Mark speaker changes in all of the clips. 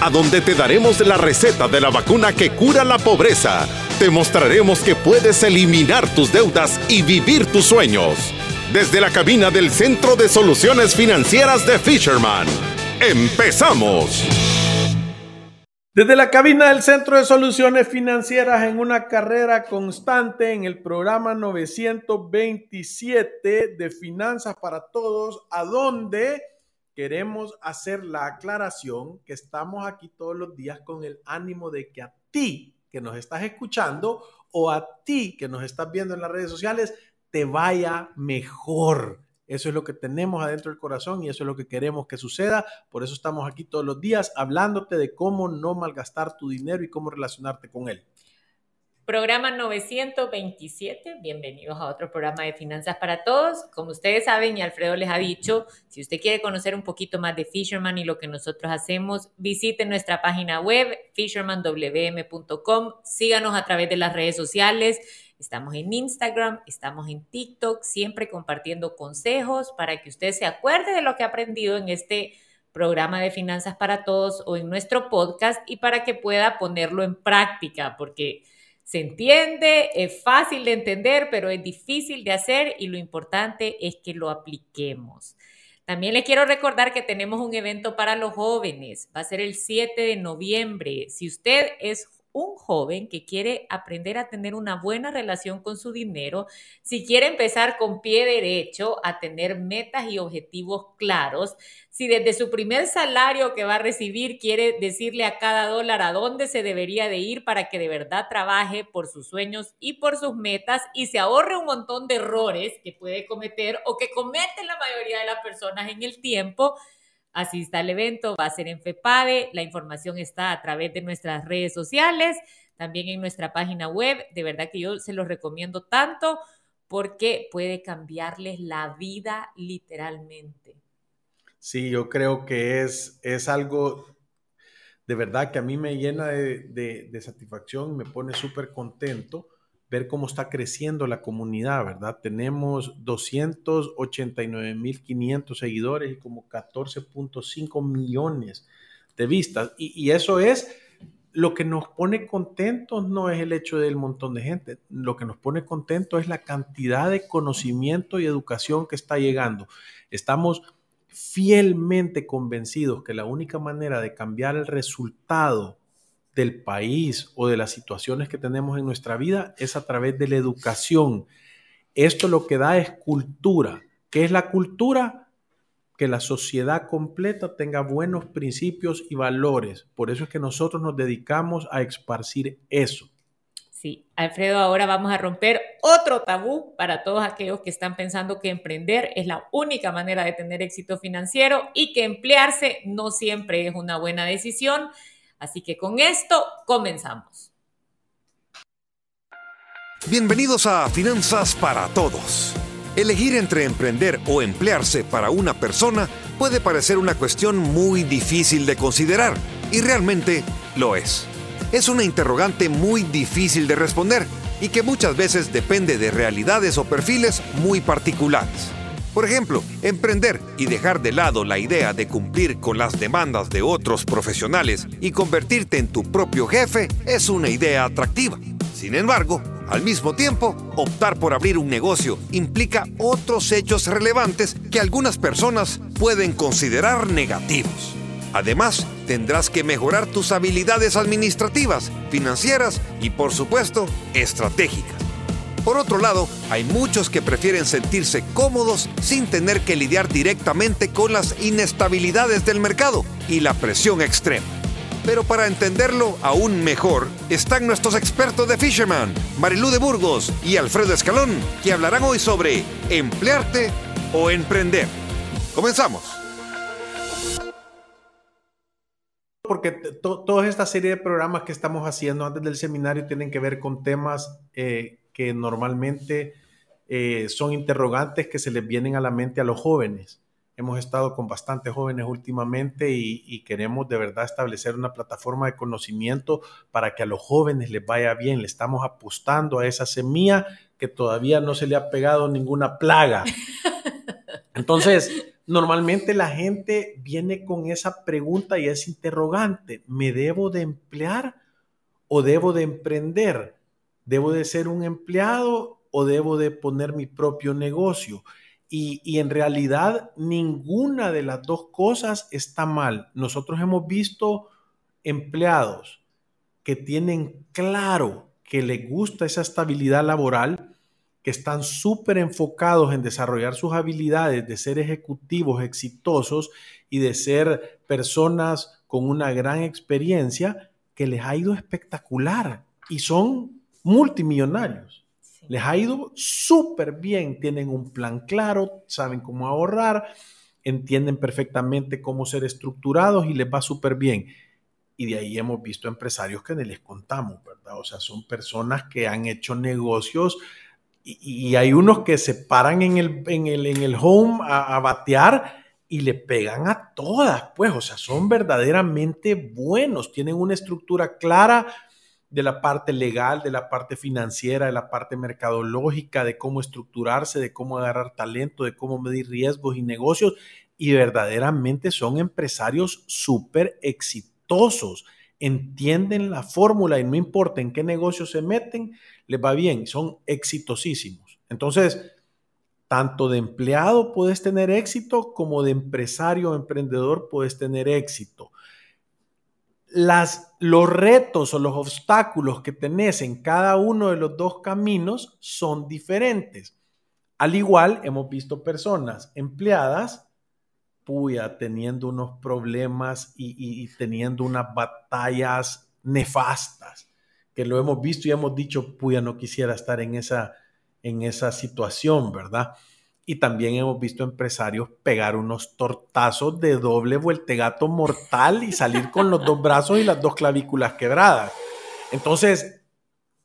Speaker 1: a donde te daremos la receta de la vacuna que cura la pobreza. Te mostraremos que puedes eliminar tus deudas y vivir tus sueños. Desde la cabina del Centro de Soluciones Financieras de Fisherman. ¡Empezamos!
Speaker 2: Desde la cabina del Centro de Soluciones Financieras en una carrera constante en el programa 927 de Finanzas para Todos, a donde queremos hacer la aclaración que estamos aquí todos los días con el ánimo de que a ti que nos estás escuchando o a ti que nos estás viendo en las redes sociales te vaya mejor eso es lo que tenemos adentro del corazón y eso es lo que queremos que suceda. Por eso estamos aquí todos los días hablándote de cómo no malgastar tu dinero y cómo relacionarte con él.
Speaker 3: Programa 927, bienvenidos a otro programa de Finanzas para Todos. Como ustedes saben y Alfredo les ha dicho, si usted quiere conocer un poquito más de Fisherman y lo que nosotros hacemos, visite nuestra página web fishermanwm.com, síganos a través de las redes sociales Estamos en Instagram, estamos en TikTok, siempre compartiendo consejos para que usted se acuerde de lo que ha aprendido en este programa de Finanzas para Todos o en nuestro podcast y para que pueda ponerlo en práctica, porque se entiende, es fácil de entender, pero es difícil de hacer y lo importante es que lo apliquemos. También le quiero recordar que tenemos un evento para los jóvenes. Va a ser el 7 de noviembre. Si usted es un joven que quiere aprender a tener una buena relación con su dinero, si quiere empezar con pie derecho a tener metas y objetivos claros, si desde su primer salario que va a recibir quiere decirle a cada dólar a dónde se debería de ir para que de verdad trabaje por sus sueños y por sus metas y se ahorre un montón de errores que puede cometer o que cometen la mayoría de las personas en el tiempo, asista al evento, va a ser en FEPADE, la información está a través de nuestras redes sociales, también en nuestra página web, de verdad que yo se los recomiendo tanto porque puede cambiarles la vida literalmente.
Speaker 2: Sí, yo creo que es, es algo de verdad que a mí me llena de, de, de satisfacción, me pone súper contento ver cómo está creciendo la comunidad, ¿verdad? Tenemos 289.500 seguidores y como 14.5 millones de vistas. Y, eso es lo que nos pone contentos, no es el hecho del montón de gente. Lo que nos pone contentos es la cantidad de conocimiento y educación que está llegando. Estamos fielmente convencidos que la única manera de cambiar el resultado del país o de las situaciones que tenemos en nuestra vida es a través de la educación. Esto lo que da es cultura. ¿Qué es la cultura? Que la sociedad completa tenga buenos principios y valores. Por eso es que nosotros nos dedicamos a esparcir eso.
Speaker 3: Sí, Alfredo, ahora vamos a romper otro tabú para todos aquellos que están pensando que emprender es la única manera de tener éxito financiero y que emplearse no siempre es una buena decisión. Así que con esto comenzamos.
Speaker 1: Bienvenidos a Finanzas para Todos. Elegir entre emprender o emplearse para una persona puede parecer una cuestión muy difícil de considerar, y realmente lo es. Es una interrogante muy difícil de responder y que muchas veces depende de realidades o perfiles muy particulares. Por ejemplo, emprender y dejar de lado la idea de cumplir con las demandas de otros profesionales y convertirte en tu propio jefe es una idea atractiva. Sin embargo, al mismo tiempo, optar por abrir un negocio implica otros hechos relevantes que algunas personas pueden considerar negativos. Además, tendrás que mejorar tus habilidades administrativas, financieras y, por supuesto, estratégicas. Por otro lado, hay muchos que prefieren sentirse cómodos sin tener que lidiar directamente con las inestabilidades del mercado y la presión extrema. Pero para entenderlo aún mejor, están nuestros expertos de Fisherman, Marilú de Burgos y Alfredo Escalón, que hablarán hoy sobre emplearte o emprender. Comenzamos.
Speaker 2: Porque toda esta serie de programas que estamos haciendo antes del seminario tienen que ver con temas eh, que normalmente eh, son interrogantes que se les vienen a la mente a los jóvenes. Hemos estado con bastantes jóvenes últimamente y, queremos de verdad establecer una plataforma de conocimiento para que a los jóvenes les vaya bien. Le estamos apostando a esa semilla que todavía no se le ha pegado ninguna plaga. Entonces, normalmente la gente viene con esa pregunta y es interrogante. ¿Me debo de emplear o debo de emprender? ¿Debo de ser un empleado o debo de poner mi propio negocio? Y, en realidad ninguna de las dos cosas está mal. Nosotros hemos visto empleados que tienen claro que les gusta esa estabilidad laboral, que están súper enfocados en desarrollar sus habilidades de ser ejecutivos exitosos y de ser personas con una gran experiencia, que les ha ido espectacular y son multimillonarios. Les ha ido súper bien, tienen un plan claro, saben cómo ahorrar, entienden perfectamente cómo ser estructurados y les va súper bien. Y de ahí hemos visto empresarios que les contamos, ¿verdad? O sea, son personas que han hecho negocios y, hay unos que se paran en el, en el, en el home a, a batear y le pegan a todas, pues, o sea, son verdaderamente buenos, tienen una estructura clara, de la parte legal, de la parte financiera, de la parte mercadológica, de cómo estructurarse, de cómo agarrar talento, de cómo medir riesgos y negocios. Y verdaderamente son empresarios súper exitosos. Entienden la fórmula y no importa en qué negocio se meten, les va bien, son exitosísimos. Entonces, tanto de empleado puedes tener éxito como de empresario o emprendedor puedes tener éxito los retos o los obstáculos que tenés en cada uno de los dos caminos son diferentes. Al igual, hemos visto personas empleadas, puya, teniendo unos problemas y, teniendo unas batallas nefastas, que lo hemos visto y hemos dicho, puya, no quisiera estar en esa, en esa situación, ¿verdad? Y también hemos visto empresarios pegar unos tortazos de doble vueltegato mortal y salir con los dos brazos y las dos clavículas quebradas. Entonces,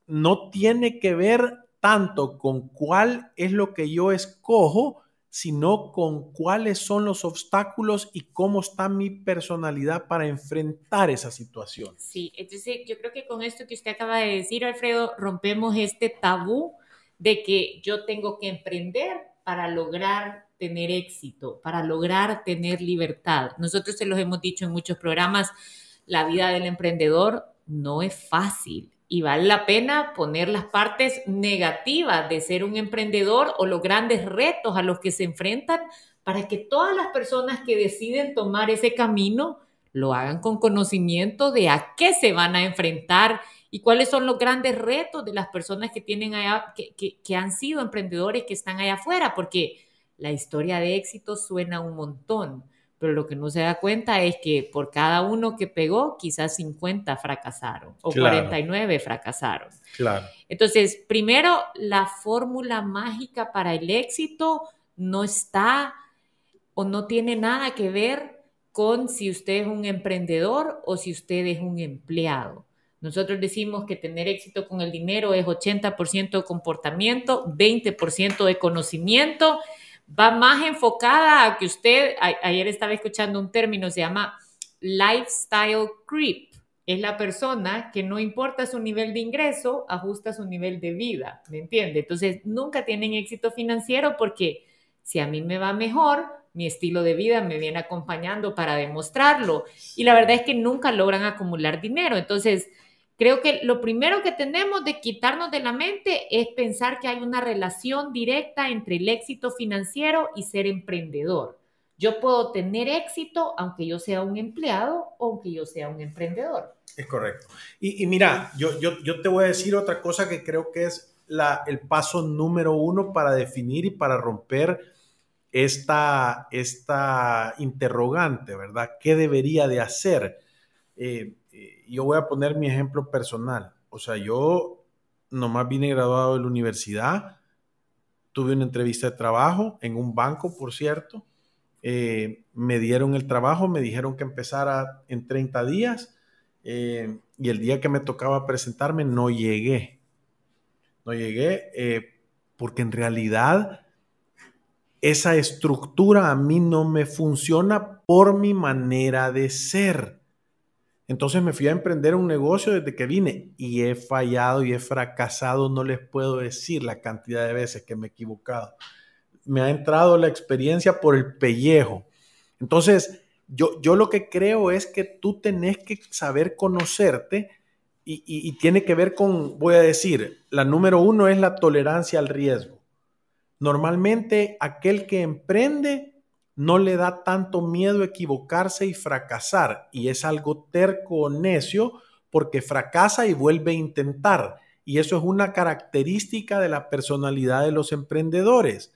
Speaker 2: no tiene que ver tanto con cuál es lo que yo escojo, sino con cuáles son los obstáculos y cómo está mi personalidad para enfrentar esa situación.
Speaker 3: Sí, entonces yo creo que con esto que usted acaba de decir, Alfredo, rompemos este tabú de que yo tengo que emprender para lograr tener éxito, para lograr tener libertad. Nosotros se los hemos dicho en muchos programas, la vida del emprendedor no es fácil y vale la pena poner las partes negativas de ser un emprendedor o los grandes retos a los que se enfrentan para que todas las personas que deciden tomar ese camino lo hagan con conocimiento de a qué se van a enfrentar y cuáles son los grandes retos de las personas que tienen allá, que, han sido emprendedores que están allá afuera, porque la historia de éxito suena un montón, pero lo que no se da cuenta es que por cada uno que pegó, quizás 50 fracasaron o 49 fracasaron.
Speaker 2: Claro.
Speaker 3: Entonces, primero, la fórmula mágica para el éxito no está o no tiene nada que ver con si usted es un emprendedor o si usted es un empleado. Nosotros decimos que tener éxito con el dinero es 80% de comportamiento, 20% de conocimiento. Va más enfocada a que usted, ayer estaba escuchando un término, se llama lifestyle creep. Es la persona que no importa su nivel de ingreso, ajusta su nivel de vida, ¿me entiende? Entonces, nunca tienen éxito financiero porque si a mí me va mejor, mi estilo de vida me viene acompañando para demostrarlo. Y la verdad es que nunca logran acumular dinero. Entonces, Creo que lo primero que tenemos de quitarnos de la mente es pensar que hay una relación directa entre el éxito financiero y ser emprendedor. Yo puedo tener éxito aunque yo sea un empleado o aunque yo sea un emprendedor.
Speaker 2: Es correcto. Y, mira, yo, yo, yo, te voy a decir otra cosa que creo que es la, el paso número uno para definir y para romper esta, esta interrogante, ¿verdad? ¿Qué debería de hacer? Eh, yo voy a poner mi ejemplo personal. O sea, yo nomás vine graduado de la universidad, tuve una entrevista de trabajo en un banco, por cierto. Eh, me dieron el trabajo, me dijeron que empezara en 30 días eh, y el día que me tocaba presentarme no llegué. No llegué porque en realidad esa estructura a mí no me funciona por mi manera de ser. Entonces me fui a emprender un negocio desde que vine y he fallado y he fracasado, no les puedo decir la cantidad de veces que me he equivocado. Me ha entrado la experiencia por el pellejo. Entonces, yo, yo lo que creo es que tú tenés que saber conocerte y, y tiene que ver con, voy a decir, la número uno es la tolerancia al riesgo. Normalmente aquel que emprende no le da tanto miedo equivocarse y fracasar y es algo terco o necio porque fracasa y vuelve a intentar. Y eso es una característica de la personalidad de los emprendedores.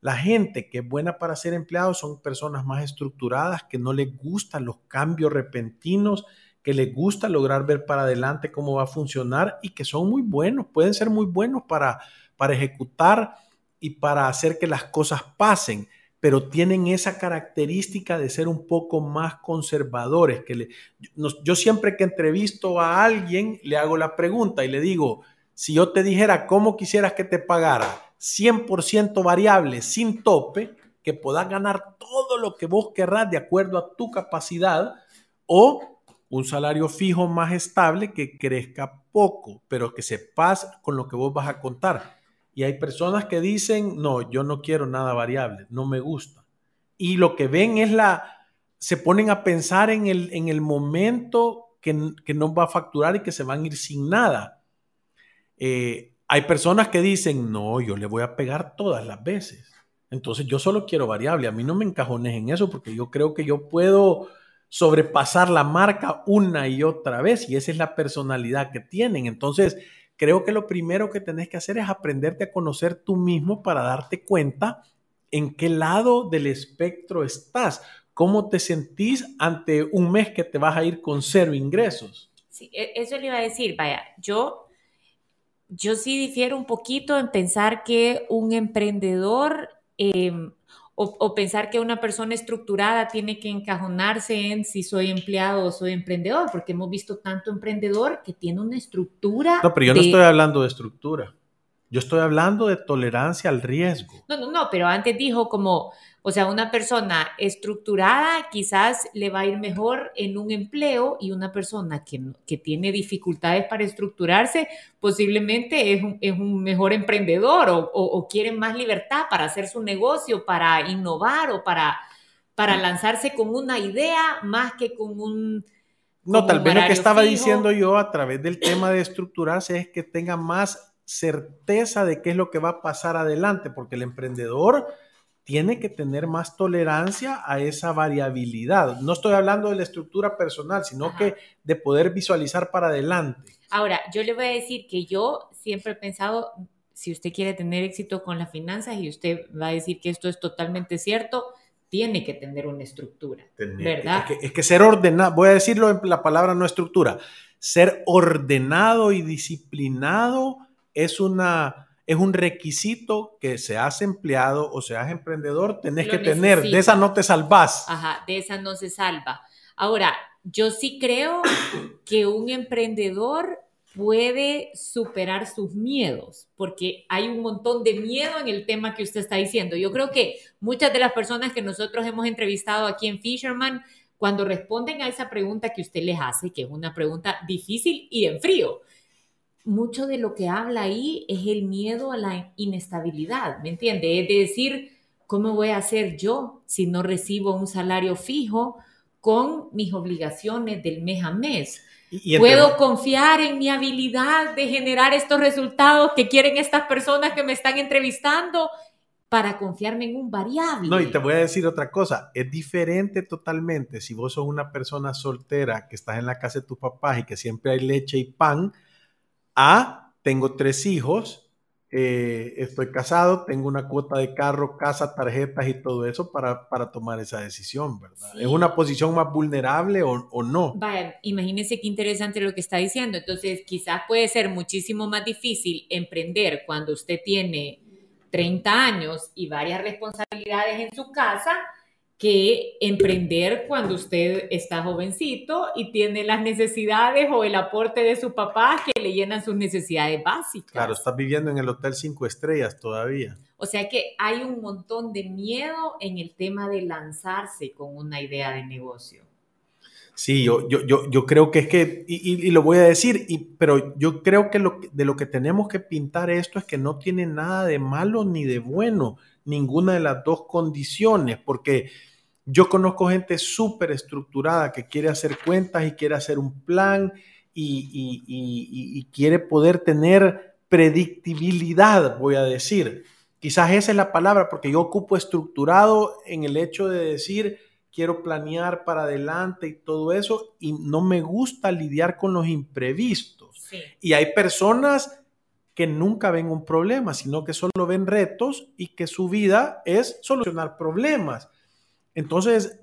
Speaker 2: La gente que es buena para ser empleado son personas más estructuradas, que no les gustan los cambios repentinos, que les gusta lograr ver para adelante cómo va a funcionar y que son muy buenos, pueden ser muy buenos para, para ejecutar y para hacer que las cosas pasen pero tienen esa característica de ser un poco más conservadores. Que le, yo siempre que entrevisto a alguien le hago la pregunta y le digo, si yo te dijera cómo quisieras que te pagara 100% variable, sin tope, que puedas ganar todo lo que vos querrás de acuerdo a tu capacidad, o un salario fijo más estable que crezca poco, pero que sepas con lo que vos vas a contar. Y hay personas que dicen, no, yo no quiero nada variable, no me gusta. Y lo que ven es la, se ponen a pensar en el, en el momento que, que no va a facturar y que se van a ir sin nada. Eh, hay personas que dicen, no, yo le voy a pegar todas las veces. Entonces yo solo quiero variable. A mí no me encajones en eso porque yo creo que yo puedo sobrepasar la marca una y otra vez y esa es la personalidad que tienen. Entonces, creo que lo primero que tenés que hacer es aprenderte a conocer tú mismo para darte cuenta en qué lado del espectro estás, cómo te sentís ante un mes que te vas a ir con cero ingresos.
Speaker 3: Sí, e, eso le iba a decir, vaya, yo, yo sí difiero un poquito en pensar que un emprendedor em, o, pensar que una persona estructurada tiene que encajonarse en si soy empleado o soy emprendedor, porque hemos visto tanto emprendedor que tiene una estructura.
Speaker 2: No, pero yo no estoy hablando de estructura. Yo estoy hablando de tolerancia al riesgo.
Speaker 3: No, no, no, pero antes dijo como, o sea, una persona estructurada quizás le va a ir mejor en un empleo y una persona que, que tiene dificultades para estructurarse posiblemente es un, es un mejor emprendedor o, o, quiere más libertad para hacer su negocio, para innovar o para, para lanzarse con una idea más que con un...
Speaker 2: No, tal vez lo que estaba diciendo yo a través del tema de estructurarse es que tenga más certeza de qué es lo que va a pasar adelante, porque el emprendedor tiene que tener más tolerancia a esa variabilidad. No estoy hablando de la estructura personal, sino que de poder visualizar para adelante.
Speaker 3: Ahora, yo le voy a decir que yo siempre he pensado, si usted quiere tener éxito con las finanzas y usted va a decir que esto es totalmente cierto, tiene que tener una estructura, ¿verdad?
Speaker 2: Es que, es que ser ordenado, voy a decirlo en la palabra no estructura, ser ordenado y disciplinado es, una, es un requisito que seas empleado o seas emprendedor, tenés que tener. De esa no te salvas.
Speaker 3: Ajá, de esa no se salva. Ahora, yo sí creo que un emprendedor puede superar sus miedos, porque hay un montón de miedo en el tema que usted está diciendo. Yo creo que muchas de las personas que nosotros hemos entrevistado aquí en Fisherman, cuando responden a esa pregunta que usted les hace, que es una pregunta difícil y en frío, mucho de lo que habla ahí es el miedo a la inestabilidad, ¿me entiende? Es decir, ¿cómo voy a hacer yo si no recibo un salario fijo con mis obligaciones del mes a mes? ¿Puedo confiar en mi habilidad de generar estos resultados que quieren estas personas que me están entrevistando para confiarme en un variable?
Speaker 2: No, y te voy a decir otra cosa, es diferente totalmente si vos sos una persona soltera que estás en la casa de tus papás y que siempre hay leche y pan, a, tengo tres hijos, eh, estoy casado, tengo una cuota de carro, casa, tarjetas y todo eso para, para tomar esa decisión, ¿verdad? ¿Es una posición más vulnerable o, o, no?
Speaker 3: Vaya, imagínese qué interesante lo que está diciendo. Entonces, quizás puede ser muchísimo más difícil emprender cuando usted tiene 30 años y varias responsabilidades en su casa que emprender cuando usted está jovencito y tiene las necesidades o el aporte de su papá que le llenan sus necesidades básicas.
Speaker 2: Claro, estás viviendo en el Hotel Cinco Estrellas todavía.
Speaker 3: O sea que hay un montón de miedo en el tema de lanzarse con una idea de negocio.
Speaker 2: Sí, yo, yo, yo, yo creo que es que, y, lo voy a decir, y, pero yo creo que lo, de lo que tenemos que pintar esto es que no tiene nada de malo ni de bueno, ninguna de las dos condiciones, porque yo conozco gente súper estructurada que quiere hacer cuentas y quiere hacer un plan y, y quiere poder tener predictibilidad, voy a decir. Quizás esa es la palabra, porque yo ocupo estructurado en el hecho de decir, quiero planear para adelante y todo eso, y no me gusta lidiar con los imprevistos. Y hay personas que nunca ven un problema, sino que solo ven retos y que su vida es solucionar problemas. Entonces,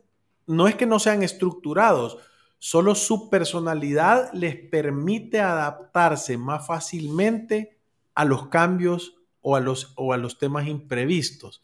Speaker 2: no es que no sean estructurados, solo su personalidad les permite adaptarse más fácilmente a los cambios o a los, o a los temas imprevistos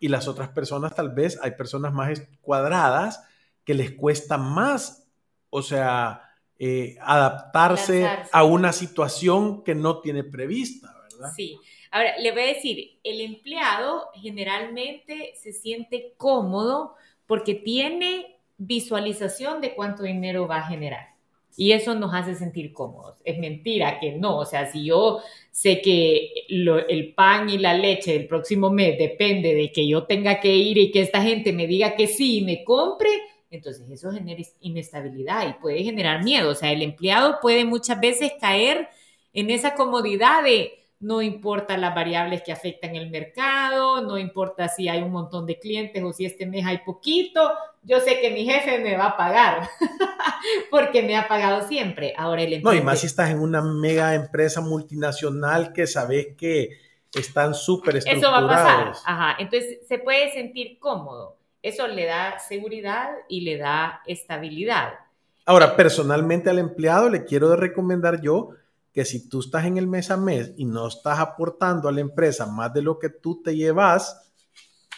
Speaker 2: y las otras personas tal vez hay personas más cuadradas que les cuesta más, o sea, eh, adaptarse a una situación que no tiene prevista, ¿verdad?
Speaker 3: Sí. Ahora, le voy a decir, el empleado generalmente se siente cómodo porque tiene visualización de cuánto dinero va a generar. Y eso nos hace sentir cómodos. Es mentira que no. O sea, si yo sé que el pan y la leche del próximo mes depende de que yo tenga que ir y que esta gente me diga que sí y me compre, entonces eso genera inestabilidad y puede generar miedo. O sea, el empleado puede muchas veces caer en esa comodidad de no importa las variables que afectan el mercado, no importa si hay un montón de clientes o si este mes hay poquito, yo sé que mi jefe me va a pagar porque me ha pagado siempre. Ahora el
Speaker 2: No, y más si estás en una mega empresa multinacional que sabes que están súper estructurados. Eso va a pasar,
Speaker 3: ajá. Entonces se puede sentir cómodo. Eso le da seguridad y le da estabilidad.
Speaker 2: Ahora, personalmente al empleado le quiero recomendar yo que si tú estás en el mes a mes y no estás aportando a la empresa más de lo que tú te llevas,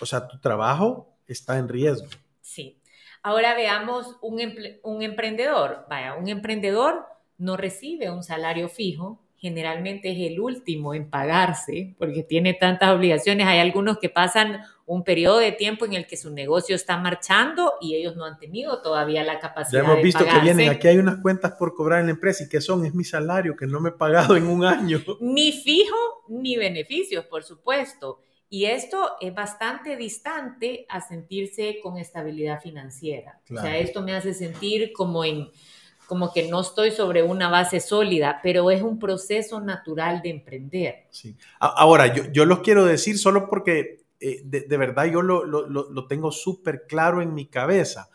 Speaker 2: o sea, tu trabajo está en riesgo.
Speaker 3: Sí. Ahora veamos un, un emprendedor. Vaya, un emprendedor no recibe un salario fijo, generalmente es el último en pagarse porque tiene tantas obligaciones. Hay algunos que pasan un periodo de tiempo en el que su negocio está marchando y ellos no han tenido todavía la capacidad
Speaker 2: ya hemos visto que vienen, aquí hay unas cuentas por cobrar en la empresa y que son, es mi salario que no me he pagado en un año.
Speaker 3: Ni fijo ni beneficios, por supuesto. Y esto es bastante distante a sentirse con estabilidad financiera. O sea, esto me hace sentir como en como que no estoy sobre una base sólida, pero es un proceso natural de emprender.
Speaker 2: Sí. Ahora, yo, yo los quiero decir solo porque eh, de, verdad yo lo, lo, lo tengo súper claro en mi cabeza.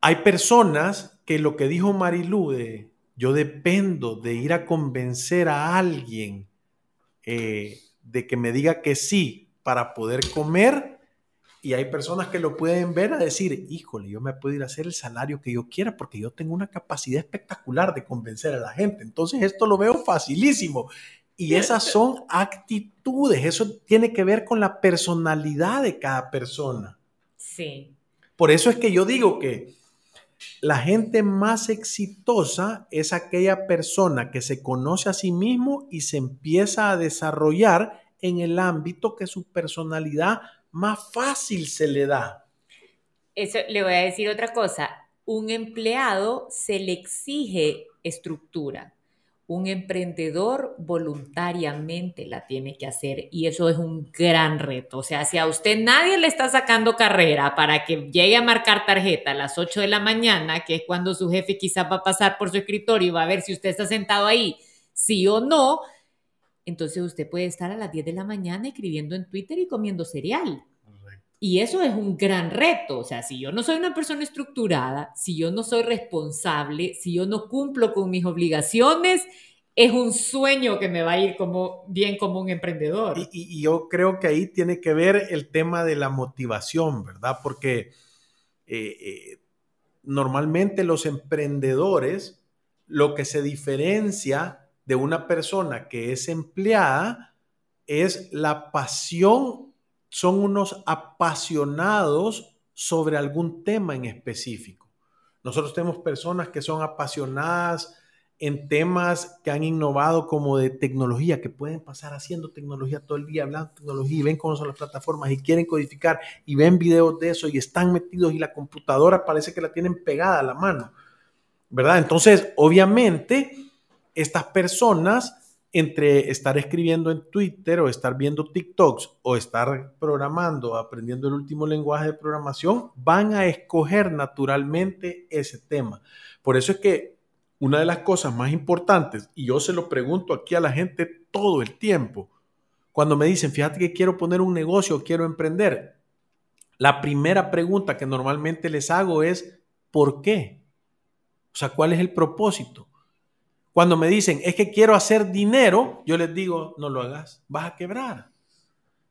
Speaker 2: Hay personas que lo que dijo Marilu de yo dependo de ir a convencer a alguien eh, de que me diga que sí para poder comer, y hay personas que lo pueden ver a decir, híjole, yo me puedo ir a hacer el salario que yo quiera porque yo tengo una capacidad espectacular de convencer a la gente. Entonces esto lo veo facilísimo. Y esas son actitudes, eso tiene que ver con la personalidad de cada persona.
Speaker 3: Sí.
Speaker 2: Por eso es que yo digo que la gente más exitosa es aquella persona que se conoce a sí mismo y se empieza a desarrollar en el ámbito que su personalidad más fácil se le da.
Speaker 3: Eso le voy a decir otra cosa. Un empleado se le exige estructura. Un emprendedor voluntariamente la tiene que hacer y eso es un gran reto. O sea, si a usted nadie le está sacando carrera para que llegue a marcar tarjeta a las 8 de la mañana, que es cuando su jefe quizás va a pasar por su escritorio y va a ver si usted está sentado ahí, sí o no, entonces usted puede estar a las 10 de la mañana escribiendo en Twitter y comiendo cereal. Y eso es un gran reto. O sea, si yo no soy una persona estructurada, si yo no soy responsable, si yo no cumplo con mis obligaciones, es un sueño que me va a ir como bien como un emprendedor.
Speaker 2: Y, yo creo que ahí tiene que ver el tema de la motivación, ¿verdad? Porque eh, eh, normalmente los emprendedores, lo que se diferencia de una persona que es empleada es la pasión, son unos apasionados sobre algún tema en específico. Nosotros tenemos personas que son apasionadas en temas que han innovado como de tecnología, que pueden pasar haciendo tecnología todo el día, hablando de tecnología y ven cómo son las plataformas y quieren codificar y ven videos de eso y están metidos y la computadora parece que la tienen pegada a la mano, ¿verdad? Entonces, obviamente, estas personas entre estar escribiendo en Twitter o estar viendo TikToks o estar programando, aprendiendo el último lenguaje de programación, van a escoger naturalmente ese tema. Por eso es que una de las cosas más importantes, y yo se lo pregunto aquí a la gente todo el tiempo, cuando me dicen, fíjate que quiero poner un negocio, quiero emprender, la primera pregunta que normalmente les hago es, ¿por qué? O sea, ¿cuál es el propósito? Cuando me dicen, es que quiero hacer dinero, yo les digo, no lo hagas, vas a quebrar.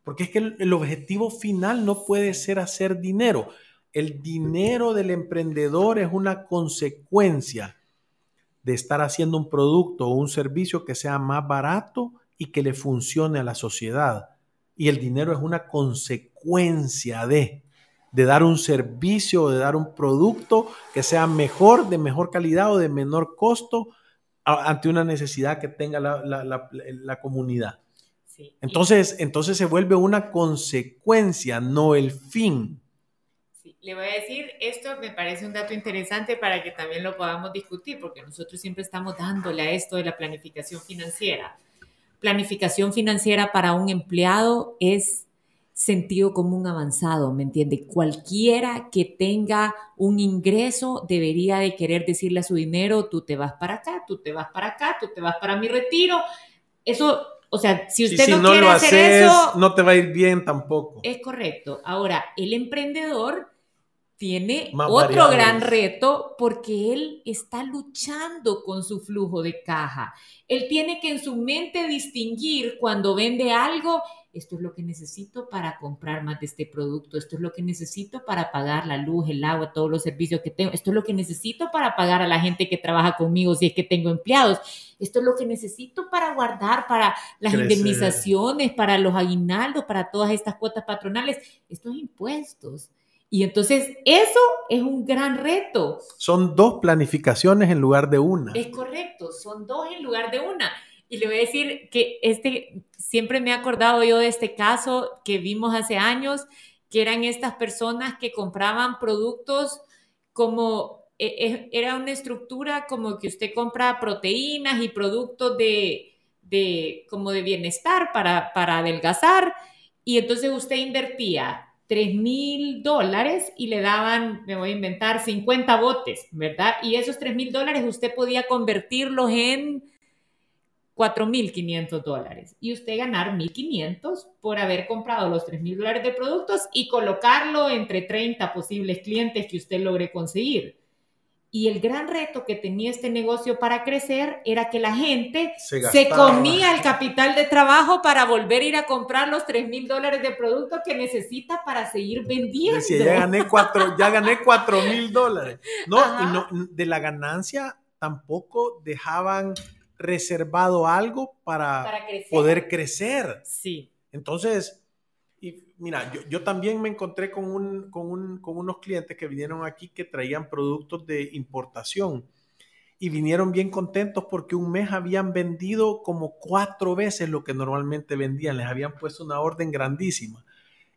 Speaker 2: Porque es que el, objetivo final no puede ser hacer dinero. El dinero del emprendedor es una consecuencia de estar haciendo un producto o un servicio que sea más barato y que le funcione a la sociedad. Y el dinero es una consecuencia de, de dar un servicio o de dar un producto que sea mejor, de mejor calidad o de menor costo ante una necesidad que tenga la, comunidad. Entonces, entonces se vuelve una consecuencia, no el fin.
Speaker 3: Le voy a decir, esto me parece un dato interesante para que también lo podamos discutir, porque nosotros siempre estamos dándole a esto de la planificación financiera. Planificación financiera para un empleado es sentido común avanzado, ¿me entiende? Cualquiera que tenga un ingreso debería de querer decirle a su dinero, tú te vas para acá, tú te vas para acá, tú te vas para mi retiro. Eso, o sea, si usted no, quiere hacer eso,
Speaker 2: no te va a ir bien tampoco.
Speaker 3: Es correcto. Ahora, el emprendedor tiene otro gran reto porque él está luchando con su flujo de caja. Él tiene que en su mente distinguir cuando vende algo esto es lo que necesito para comprar más de este producto, esto es lo que necesito para pagar la luz, el agua, todos los servicios que tengo, esto es lo que necesito para pagar a la gente que trabaja conmigo si es que tengo empleados, esto es lo que necesito para guardar para las indemnizaciones, para los aguinaldos, para todas estas cuotas patronales, estos impuestos. Y entonces eso es un gran reto.
Speaker 2: Son dos planificaciones en lugar de una.
Speaker 3: Es correcto, son dos en lugar de una. Y le voy a decir que este, siempre me he acordado yo de este caso que vimos hace años, que eran estas personas que compraban productos como, e, e, era una estructura como que usted compra proteínas y productos de, de como de bienestar para, para adelgazar, y entonces usted invertía 3 mil dólares y le daban, me voy a inventar, 50 botes, ¿verdad? Y esos 3 mil dólares usted podía convertirlos en 4.500 dólares y usted ganar 1.500 por haber comprado los 3.000 dólares de productos y colocarlo entre 30 posibles clientes que usted logre conseguir. Y el gran reto que tenía este negocio para crecer era que la gente se, comía el capital de trabajo para volver a ir a comprar los 3 mil dólares de productos que necesita para seguir vendiendo.
Speaker 2: Decía, ya gané 4 ya gané cuatro mil dólares. No, y no, de la ganancia tampoco dejaban reservado algo para, poder crecer.
Speaker 3: Sí.
Speaker 2: Entonces, y mira, yo, también me encontré con, un, con, un, con unos clientes que vinieron aquí que traían productos de importación y vinieron bien contentos porque un mes habían vendido como cuatro veces lo que normalmente vendían, les habían puesto una orden grandísima.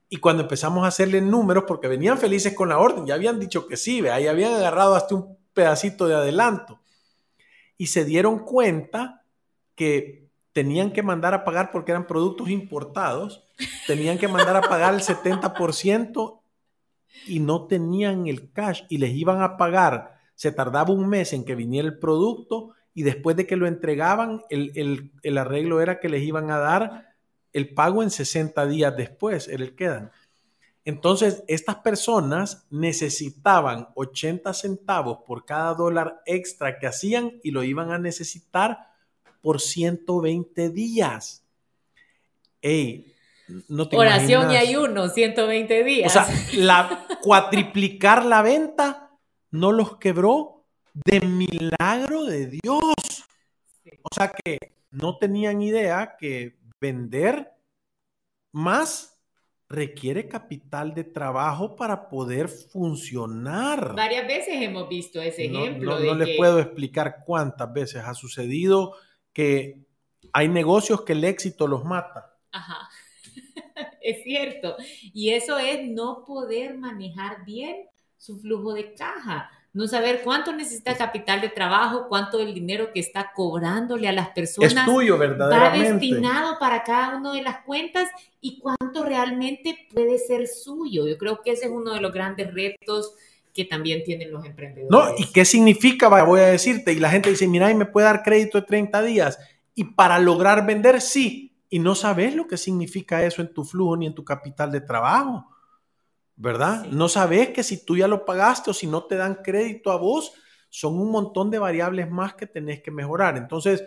Speaker 2: Y cuando empezamos a hacerle números, porque venían felices con la orden, ya habían dicho que sí, ahí habían agarrado hasta un pedacito de adelanto y se dieron cuenta que tenían que mandar a pagar porque eran productos importados, tenían que mandar a pagar el 70% y no tenían el cash y les iban a pagar. Se tardaba un mes en que viniera el producto y después de que lo entregaban, el, el arreglo era que les iban a dar el pago en 60 días después, el quedan. Entonces, estas personas necesitaban 80 centavos por cada dólar extra que hacían y lo iban a necesitar por 120 días. Ey,
Speaker 3: no te Oración y ayuno, 120 días.
Speaker 2: O sea, la, cuatriplicar la venta no los quebró de milagro de Dios. O sea que no tenían idea que vender más requiere capital de trabajo para poder funcionar.
Speaker 3: Varias veces hemos visto ese ejemplo.
Speaker 2: No, no, les puedo explicar cuántas veces ha sucedido que hay negocios que el éxito los mata.
Speaker 3: Ajá, es cierto. Y eso es no poder manejar bien su flujo de caja no saber cuánto necesita capital de trabajo, cuánto del dinero que está cobrándole a las personas
Speaker 2: es tuyo, verdaderamente.
Speaker 3: va destinado para cada una de las cuentas y cuánto realmente puede ser suyo. Yo creo que ese es uno de los grandes retos que también tienen los emprendedores.
Speaker 2: No, ¿y qué significa? Voy a decirte, y la gente dice, mira, y me puede dar crédito de 30 días. Y para lograr vender, sí. Y no sabes lo que significa eso en tu flujo ni en tu capital de trabajo. ¿verdad? No sabes que si tú ya lo pagaste o si no te dan crédito a vos, son un montón de variables más que tenés que mejorar. Entonces,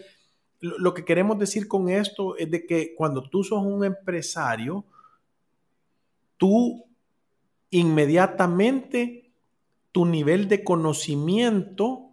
Speaker 2: lo que queremos decir con esto es de que cuando tú sos un empresario, tú inmediatamente tu nivel de conocimiento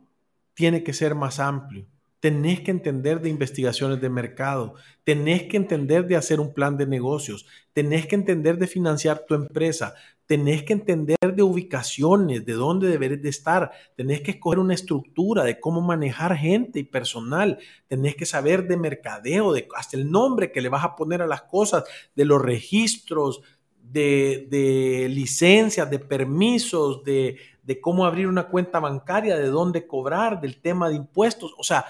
Speaker 2: tiene que ser más amplio. Tenés que entender de investigaciones de mercado, tenés que entender de hacer un plan de negocios, tenés que entender de financiar tu empresa, tenés que entender de ubicaciones, de dónde deberes de estar, tenés que escoger una estructura de cómo manejar gente y personal, tenés que saber de mercadeo, de hasta el nombre que le vas a poner a las cosas, de los registros, de, licencias, de permisos, de, de cómo abrir una cuenta bancaria, de dónde cobrar, del tema de impuestos. O sea,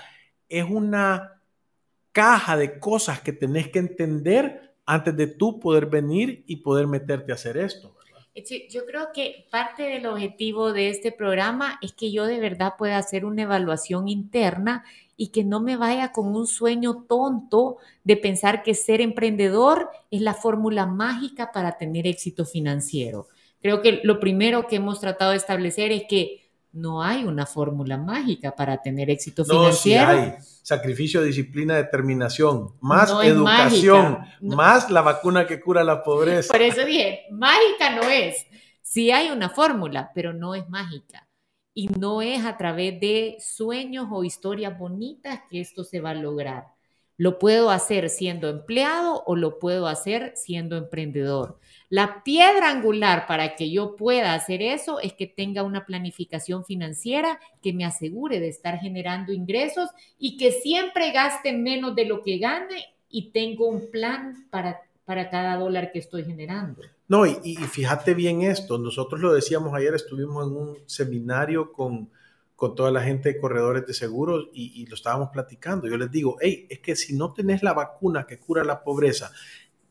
Speaker 2: es una caja de cosas que tenés que entender antes de tú poder venir y poder meterte a hacer esto.
Speaker 3: Yo creo que parte del objetivo de este programa es que yo de verdad pueda hacer una evaluación interna y que no me vaya con un sueño tonto de pensar que ser emprendedor es la fórmula mágica para tener éxito financiero. Creo que lo primero que hemos tratado de establecer es que no hay una fórmula mágica para tener éxito financiero. No,
Speaker 2: hay sacrificio, disciplina, determinación, más educación, más la vacuna que cura la pobreza.
Speaker 3: Por eso dije, mágica no es. Sí hay una fórmula, pero no es mágica. Y no es a través de sueños o historias bonitas que esto se va a lograr. Lo puedo hacer siendo empleado o lo puedo hacer siendo emprendedor. La piedra angular para que yo pueda hacer eso es que tenga una planificación financiera que me asegure de estar generando ingresos y que siempre gaste menos de lo que gane y tengo un plan para, para cada dólar que estoy generando.
Speaker 2: No, y, fíjate bien esto, nosotros lo decíamos ayer, estuvimos en un seminario con, con toda la gente de corredores de seguros y, lo estábamos platicando. Yo les digo, hey, es que si no tenés la vacuna que cura la pobreza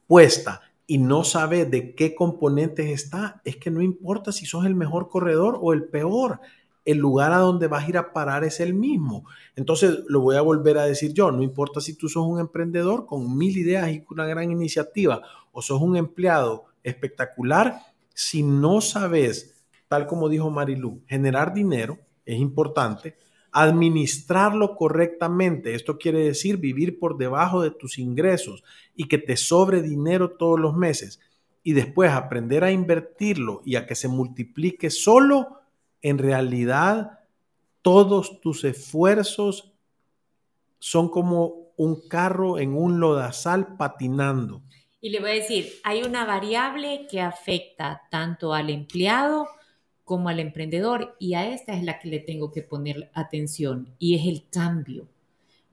Speaker 2: puesta y no sabe de qué componentes está, es que no importa si sos el mejor corredor o el peor, el lugar a donde vas a ir a parar es el mismo. Entonces, lo voy a volver a decir yo, no importa si tú sos un emprendedor con mil ideas y una gran iniciativa o sos un empleado espectacular, si no sabes, tal como dijo Marilu, generar dinero es importante, administrarlo correctamente. Esto quiere decir vivir por debajo de tus ingresos y que te sobre dinero todos los meses. Y después aprender a invertirlo y a que se multiplique solo, en realidad todos tus esfuerzos son como un carro en un lodazal patinando.
Speaker 3: Y le voy a decir, hay una variable que afecta tanto al empleado como al emprendedor y a esta es la que le tengo que poner atención y es el cambio.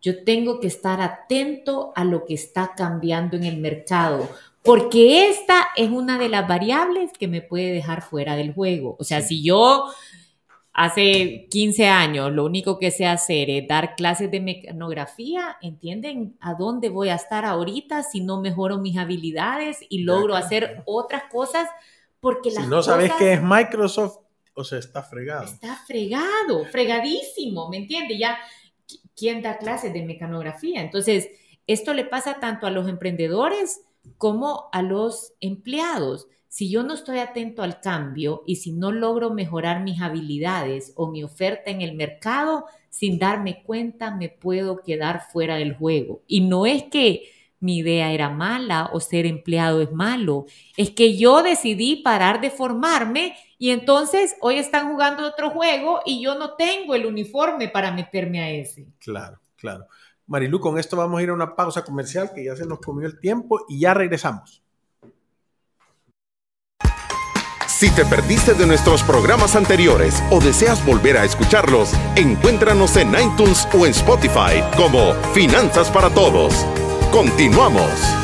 Speaker 3: Yo tengo que estar atento a lo que está cambiando en el mercado, porque esta es una de las variables que me puede dejar fuera del juego. O sea, si yo hace 15 años lo único que sé hacer es dar clases de mecanografía, ¿entienden a dónde voy a estar ahorita si no mejoro mis habilidades y logro hacer otras cosas? Porque
Speaker 2: si no sabes qué es Microsoft, o sea, está fregado.
Speaker 3: Está fregado, fregadísimo, ¿me entiende? Ya, ¿quién da clases de mecanografía? Entonces, esto le pasa tanto a los emprendedores como a los empleados. Si yo no estoy atento al cambio y si no logro mejorar mis habilidades o mi oferta en el mercado, sin darme cuenta me puedo quedar fuera del juego. Y no es que mi idea era mala o ser empleado es malo. Es que yo decidí parar de formarme y entonces hoy están jugando otro juego y yo no tengo el uniforme para meterme a ese.
Speaker 2: Claro, claro. Marilu, con esto vamos a ir a una pausa comercial que ya se nos comió el tiempo y ya regresamos.
Speaker 4: Si te perdiste de nuestros programas anteriores o deseas volver a escucharlos, encuéntranos en iTunes o en Spotify como Finanzas para Todos. Continuamos.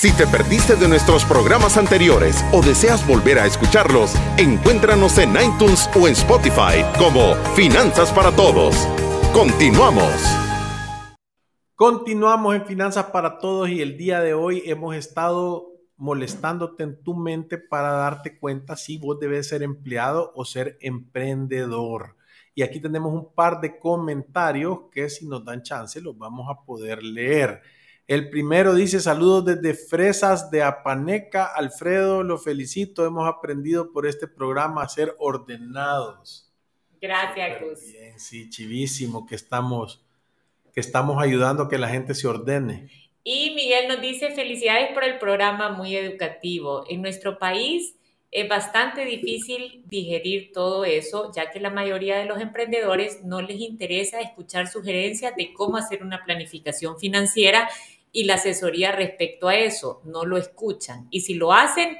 Speaker 4: Si te perdiste de nuestros programas anteriores o deseas volver a escucharlos, encuéntranos en iTunes o en Spotify como Finanzas para Todos. Continuamos.
Speaker 2: Continuamos en Finanzas para Todos y el día de hoy hemos estado molestándote en tu mente para darte cuenta si vos debes ser empleado o ser emprendedor. Y aquí tenemos un par de comentarios que si nos dan chance los vamos a poder leer. El primero dice saludos desde Fresas de Apaneca. Alfredo, lo felicito. Hemos aprendido por este programa a ser ordenados.
Speaker 3: Gracias, Gus.
Speaker 2: Bien, sí, chivísimo que estamos, que estamos ayudando a que la gente se ordene.
Speaker 3: Y Miguel nos dice felicidades por el programa muy educativo. En nuestro país es bastante difícil digerir todo eso, ya que la mayoría de los emprendedores no les interesa escuchar sugerencias de cómo hacer una planificación financiera y la asesoría respecto a eso. No lo escuchan. Y si lo hacen,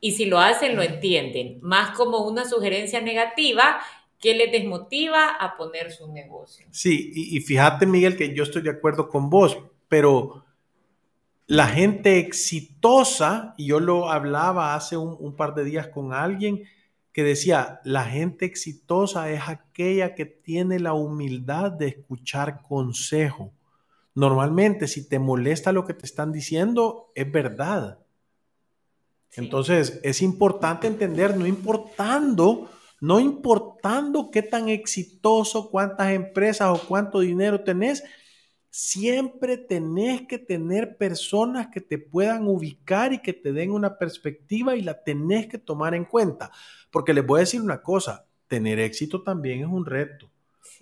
Speaker 3: y si lo hacen, lo entienden. Más como una sugerencia negativa que les desmotiva a poner su negocio.
Speaker 2: Sí, y, fíjate, Miguel, que yo estoy de acuerdo con vos, pero la gente exitosa, y yo lo hablaba hace un, un, par de días con alguien que decía, la gente exitosa es aquella que tiene la humildad de escuchar consejo. Normalmente, si te molesta lo que te están diciendo, es verdad. Sí. Entonces, es importante entender, no importando, no importando qué tan exitoso, cuántas empresas o cuánto dinero tenés, siempre tenés que tener personas que te puedan ubicar y que te den una perspectiva y la tenés que tomar en cuenta. Porque les voy a decir una cosa, tener éxito también es un reto.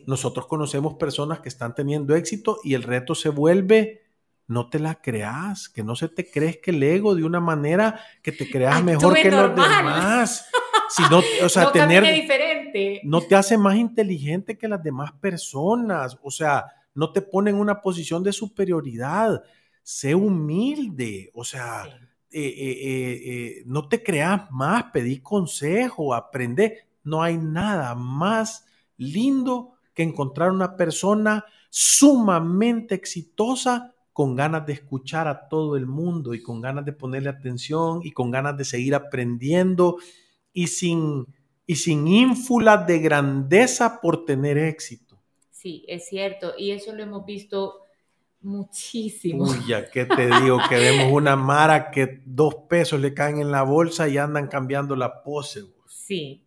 Speaker 2: Nosotros conocemos personas que están teniendo éxito y el reto se vuelve, no te la creas, que no se te crees que el ego de una manera que te creas Actúe mejor que normal. los demás. Sino, o sea,
Speaker 3: no
Speaker 2: tener,
Speaker 3: diferente.
Speaker 2: no te hace más inteligente que las demás personas. O sea, no te pone en una posición de superioridad. Sé humilde. O sea, sí. eh, eh, eh, no te creas más, pedí consejo, aprende. No hay nada más lindo que encontrar una persona sumamente exitosa con ganas de escuchar a todo el mundo y con ganas de ponerle atención y con ganas de seguir aprendiendo y sin, y sin ínfulas de grandeza por tener éxito.
Speaker 3: Sí, es cierto. Y eso lo hemos visto muchísimo.
Speaker 2: Uy, ya que te digo que vemos una Mara que dos pesos le caen en la bolsa y andan cambiando la pose.
Speaker 3: Sí.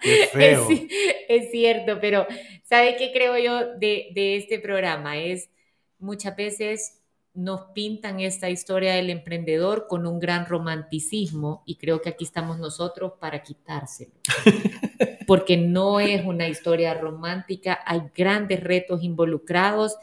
Speaker 2: Qué feo.
Speaker 3: Es, es, cierto, pero ¿sabe qué creo yo de, de este programa? Es muchas veces nos pintan esta historia del emprendedor con un gran romanticismo y creo que aquí estamos nosotros para quitárselo. Porque no es una historia romántica, hay grandes retos involucrados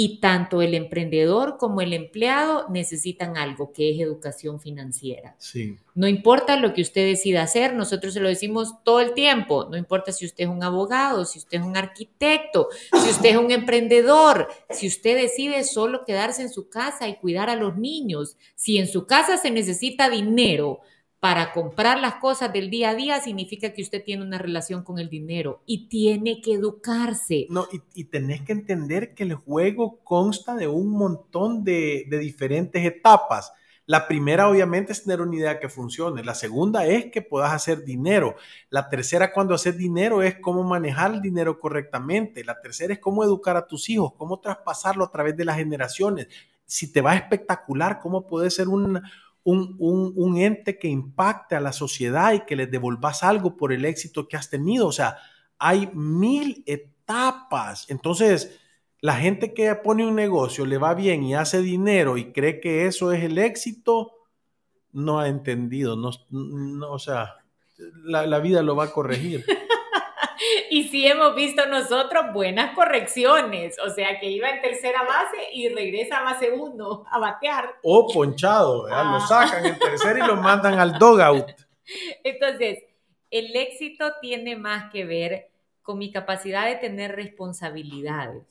Speaker 3: y tanto el emprendedor como el empleado necesitan algo que es educación financiera.
Speaker 2: Sí.
Speaker 3: No importa lo que usted decida hacer, nosotros se lo decimos todo el tiempo, no importa si usted es un abogado, si usted es un arquitecto, si usted es un emprendedor, si usted decide solo quedarse en su casa y cuidar a los niños, si en su casa se necesita dinero, para comprar las cosas del día a día significa que usted tiene una relación con el dinero y tiene que educarse.
Speaker 2: No, y, tenés que entender que el juego consta de un montón de, de, diferentes etapas. La primera, obviamente, es tener una idea que funcione. La segunda es que puedas hacer dinero. La tercera, cuando haces dinero, es cómo manejar el dinero correctamente. La tercera es cómo educar a tus hijos, cómo traspasarlo a través de las generaciones. Si te va espectacular, cómo puede ser un, un, un, ente que impacte a la sociedad y que les devolvas algo por el éxito que has tenido. O sea, hay mil etapas. Entonces, la gente que pone un negocio, le va bien y hace dinero y cree que eso es el éxito, no ha entendido, no, no o sea, la, la vida lo va a corregir.
Speaker 3: y sí hemos visto nosotros buenas correcciones, o sea que iba en tercera base y regresa a base uno a batear.
Speaker 2: O ponchado, lo ah. sacan en tercera y lo mandan al dogout.
Speaker 3: Entonces, el éxito tiene más que ver con mi capacidad de tener responsabilidades,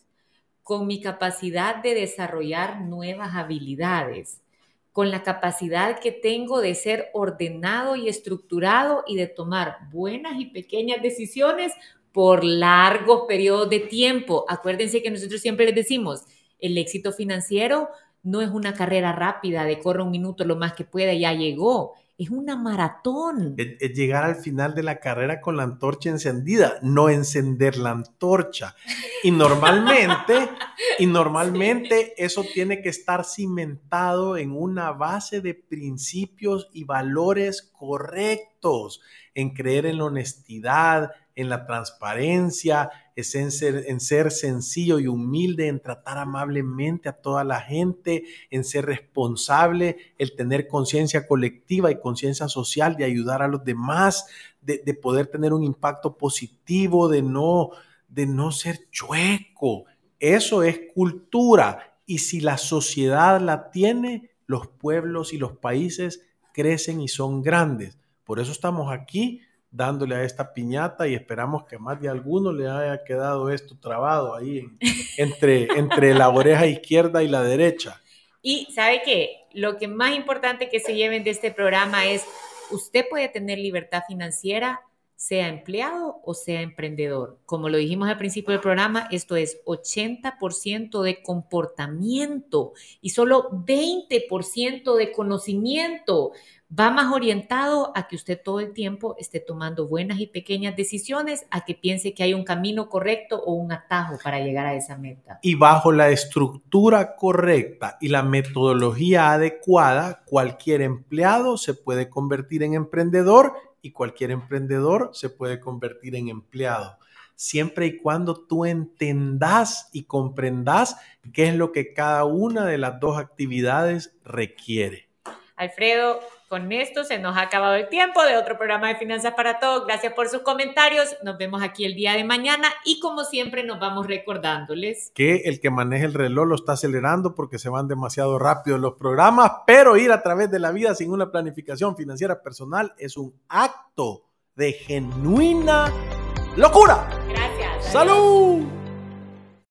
Speaker 3: con mi capacidad de desarrollar nuevas habilidades, con la capacidad que tengo de ser ordenado y estructurado y de tomar buenas y pequeñas decisiones por largos periodos de tiempo. Acuérdense que nosotros siempre les decimos, el éxito financiero no es una carrera rápida de corre un minuto lo más que pueda, ya llegó es una maratón.
Speaker 2: Es, llegar al final de la carrera con la antorcha encendida, no encender la antorcha. Y normalmente, y normalmente eso tiene que estar cimentado en una base de principios y valores correctos, en creer en la honestidad, en la transparencia, en ser, en ser sencillo y humilde, en tratar amablemente a toda la gente, en ser responsable, el tener conciencia colectiva y conciencia social de ayudar a los demás, de, poder tener un impacto positivo, de no, de no ser chueco. Eso es cultura. Y si la sociedad la tiene, los pueblos y los países crecen y son grandes. Por eso estamos aquí dándole a esta piñata y esperamos que más de alguno le haya quedado esto trabado ahí entre, entre la oreja izquierda y la derecha.
Speaker 3: Y sabe que lo que más importante que se lleven de este programa es, usted puede tener libertad financiera, sea empleado o sea emprendedor. Como lo dijimos al principio del programa, esto es 80% de comportamiento y solo 20% de conocimiento va más orientado a que usted todo el tiempo esté tomando buenas y pequeñas decisiones, a que piense que hay un camino correcto o un atajo para llegar a esa meta.
Speaker 2: Y bajo la estructura correcta y la metodología adecuada, cualquier empleado se puede convertir en emprendedor y cualquier emprendedor se puede convertir en empleado siempre y cuando tú entendas y comprendas qué es lo que cada una de las dos actividades requiere.
Speaker 3: Alfredo, con esto se nos ha acabado el tiempo de otro programa de Finanzas para Todos. Gracias por sus comentarios. Nos vemos aquí el día de mañana y como siempre nos vamos recordándoles
Speaker 2: que el que maneja el reloj lo está acelerando porque se van demasiado rápido los programas, pero ir a través de la vida sin una planificación financiera personal es un acto de genuina locura.
Speaker 3: Gracias.
Speaker 2: Salud.